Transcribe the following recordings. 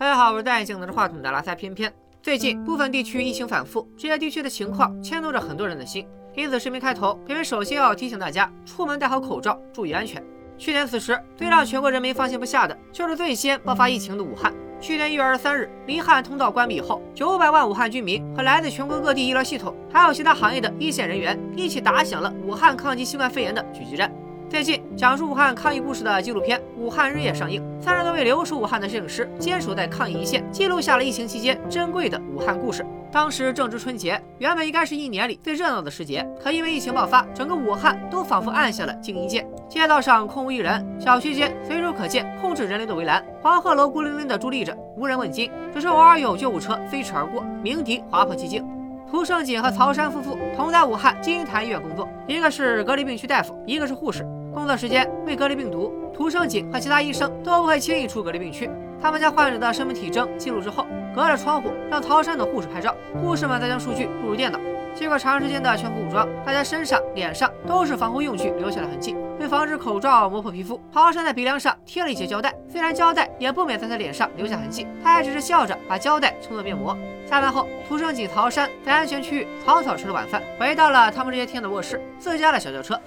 大家好，我是戴眼镜拿着话筒的拉塞偏偏。最近部分地区疫情反复，这些地区的情况牵动着很多人的心，因此视频开头，偏偏首先要提醒大家，出门戴好口罩，注意安全。去年此时，最让全国人民放心不下的，就是最先爆发疫情的武汉。去年一月二十三日，离汉通道关闭以后，九百万武汉居民和来自全国各地医疗系统，还有其他行业的一线人员，一起打响了武汉抗击新冠肺炎的狙击战。最近，讲述武汉抗疫故事的纪录片《武汉日夜》上映，三十多位留守武汉的摄影师坚守在抗疫一线，记录下了疫情期间珍贵的武汉故事。当时正值春节，原本应该是一年里最热闹的时节，可因为疫情爆发，整个武汉都仿佛按下了静音键。街道上空无一人，小区间随处可见控制人流的围栏，黄鹤楼孤零零地伫立着，无人问津，只是偶尔有救护车飞驰而过，鸣笛划破寂静。涂胜锦和曹山夫妇同在武汉金银潭医院工作，一个是隔离病区大夫，一个是护士。工作时间为隔离病毒，涂胜景和其他医生都不会轻易出隔离病区。他们将患者的生命体征记录之后，隔着窗户让曹山的护士拍照，护士们再将数据录入电脑。经过长时间的全副武装，大家身上、脸上都是防护用具留下的痕迹。为防止口罩磨破皮肤，曹山在鼻梁上贴了一些胶带。虽然胶带也不免在他脸上留下痕迹，他还只是笑着把胶带称作面膜。下班后，涂胜锦、曹山在安全区域草草吃了晚饭，回到了他们这些天的卧室——自家的小轿车。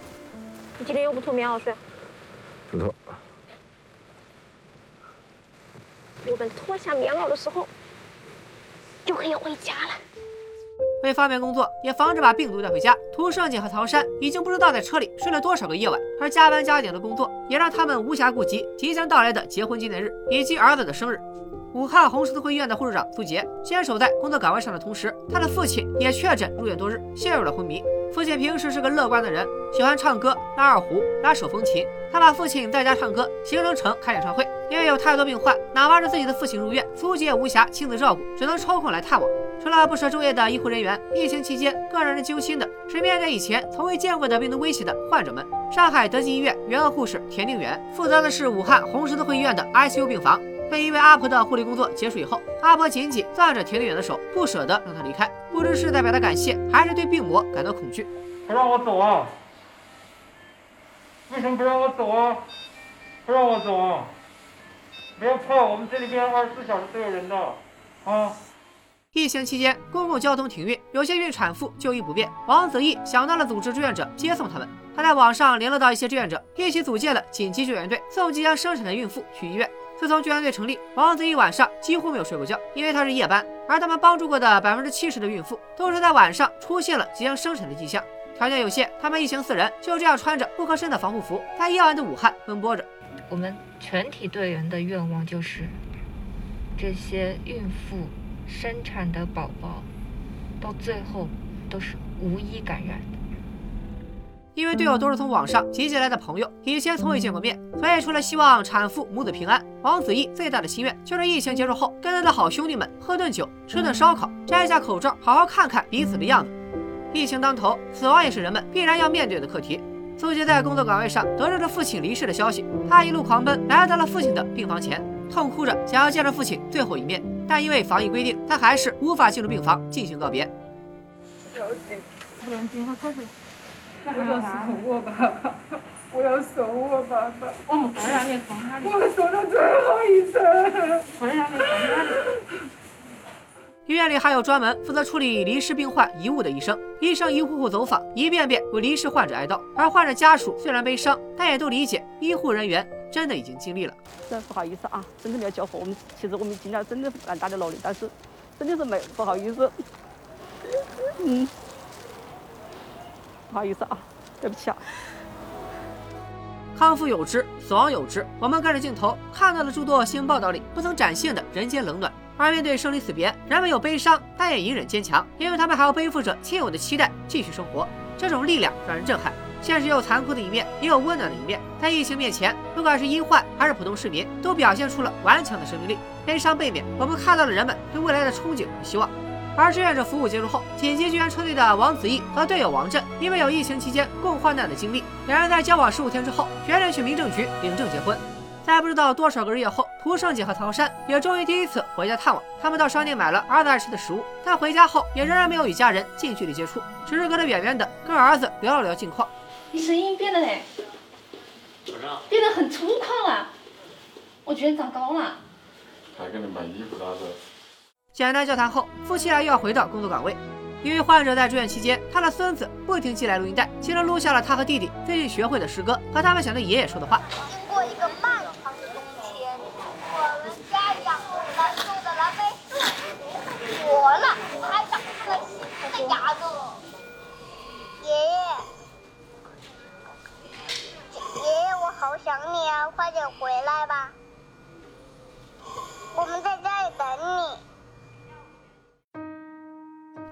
你今天又不脱棉袄睡？不脱。我们脱下棉袄的时候，就可以回家了。为方便工作，也防止把病毒带回家，涂胜景和曹山已经不知道在车里睡了多少个夜晚。而加班加点的工作，也让他们无暇顾及即将到来的结婚纪念日以及儿子的生日。武汉红十字会医院的护士长苏杰坚守在工作岗位上的同时，他的父亲也确诊入院多日，陷入了昏迷。父亲平时是个乐观的人，喜欢唱歌、拉二胡、拉手风琴。他把父亲在家唱歌形容成开演唱会。因为有太多病患，哪怕是自己的父亲入院，苏杰也无暇亲自照顾，只能抽空来探望。除了不舍昼夜的医护人员，疫情期间更让人揪心的是面对以前从未见过的病毒威胁的患者们。上海德济医院援鄂护士田定远负责的是武汉红十字会医院的 ICU 病房。被一位阿婆的护理工作结束以后，阿婆紧紧攥着田定远的手，不舍得让他离开。不知是在表达感谢，还是对病魔感到恐惧。不让我走啊！为什么不让我走啊？不让我走啊！不要怕，我们这里边二十四小时都有人的啊。疫情期间，公共交通停运，有些孕产妇就医不便。王子义想到了组织志愿者接送他们，他在网上联络到一些志愿者，一起组建了紧急救援队，送即将生产的孕妇去医院。自从救援队成立，王子一晚上几乎没有睡过觉，因为他是夜班。而他们帮助过的百分之七十的孕妇，都是在晚上出现了即将生产的迹象。条件有限，他们一行四人就这样穿着不合身的防护服，在夜晚的武汉奔波着。我们全体队员的愿望就是，这些孕妇生产的宝宝，到最后都是无一感染。因为队友都是从网上集结来的朋友，以前从未见过面，所以除了希望产妇母子平安，王子异最大的心愿就是疫情结束后，跟他的好兄弟们喝顿酒，吃顿烧烤，摘下口罩，好好看看彼此的样子。疫情当头，死亡也是人们必然要面对的课题。苏杰在工作岗位上得知了父亲离世的消息，他一路狂奔，来到了父亲的病房前，痛哭着想要见着父亲最后一面，但因为防疫规定，他还是无法进入病房进行告别。我要守 我爸爸，我要守我爸爸。我们会让你放他的。我守到最后一程。会让你放他的。医院里还有专门负责处理离世病患遗物的医生，医生一户户走访，一遍遍为离世患者哀悼。而患者家属虽然悲伤，但也都理解医护人员真的已经尽力了。真不好意思啊，真的没有交货。我们其实我们尽了真的蛮大的努力，但是真的是没不好意思。嗯。不好意思啊，对不起啊。康复有之，死亡有之。我们跟着镜头看到了诸多新闻报道里不曾展现的人间冷暖。而面对生离死别，人们有悲伤，但也隐忍坚强，因为他们还要背负着亲友的期待，继续生活。这种力量让人震撼。现实有残酷的一面，也有温暖的一面。在疫情面前，不管是医患还是普通市民，都表现出了顽强的生命力。悲伤背面，我们看到了人们对未来的憧憬和希望。而志愿者服务结束后，紧急救援车队的王子义和队友王震，因为有疫情期间共患难的经历，两人在交往十五天之后，决定去民政局领证结婚。在不知道多少个日夜后，涂胜姐和曹山也终于第一次回家探望。他们到商店买了儿子爱吃的食物，但回家后也仍然没有与家人近距离接触，只是隔得远远的跟儿子聊了聊近况。你声音变了嘞，变得很粗犷了，我觉得长高了。还给你买衣服啥的。简单交谈后，夫妻俩又要回到工作岗位。由于患者在住院期间，他的孙子不停寄来录音带，其中录下了他和弟弟最近学会的诗歌和他们想对爷爷说的话。经过一个漫长的冬天，我们家养蓝树的蓝莓树活了，还长出了新的芽子。爷爷，爷爷，我好想你啊，快点回来吧，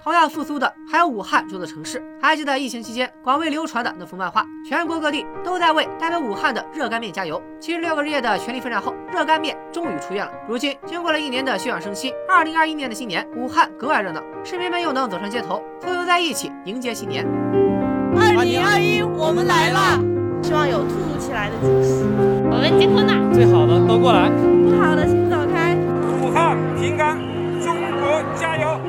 同样复苏的还有武汉这座城市。还记得疫情期间广为流传的那幅漫画，全国各地都在为代表武汉的热干面加油。七十六个日夜的全力奋战后，热干面终于出院了。如今，经过了一年的休养生息，二零二一年的新年，武汉格外热闹，市民们又能走上街头，簇拥在一起迎接新年。二零二一，我们来了！希望有突如其来的惊喜。我们结婚了，最好的都过来，不好的请走开。武汉平安，中国加油！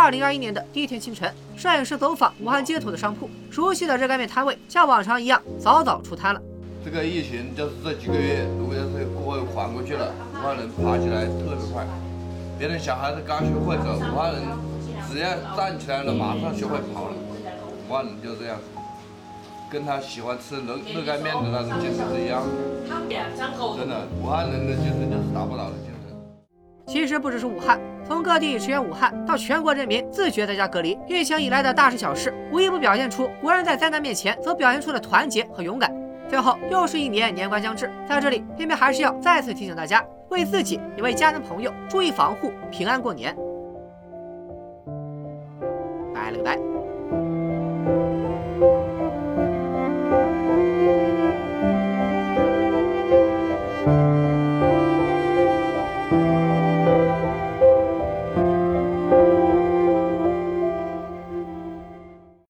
二零二一年的第一天清晨，摄影师走访武汉街头的商铺，熟悉的热干面摊位像往常一样早早出摊了。这个疫情就是这几个月，如果要是过后缓过去了，武汉人爬起来特别快。别的小孩子刚学会走，武汉人只要站起来了，马上学会跑了。武汉人就这样，跟他喜欢吃热热干面的那种精神是一样的。真的，武汉人的精神就是打不倒的。其实不只是武汉。从各地驰援武汉，到全国人民自觉在家隔离，疫情以来的大事小事，无一不表现出国人在灾难面前所表现出的团结和勇敢。最后又是一年年关将至，在这里，偏偏还是要再次提醒大家，为自己也为家人朋友注意防护，平安过年。拜了个拜。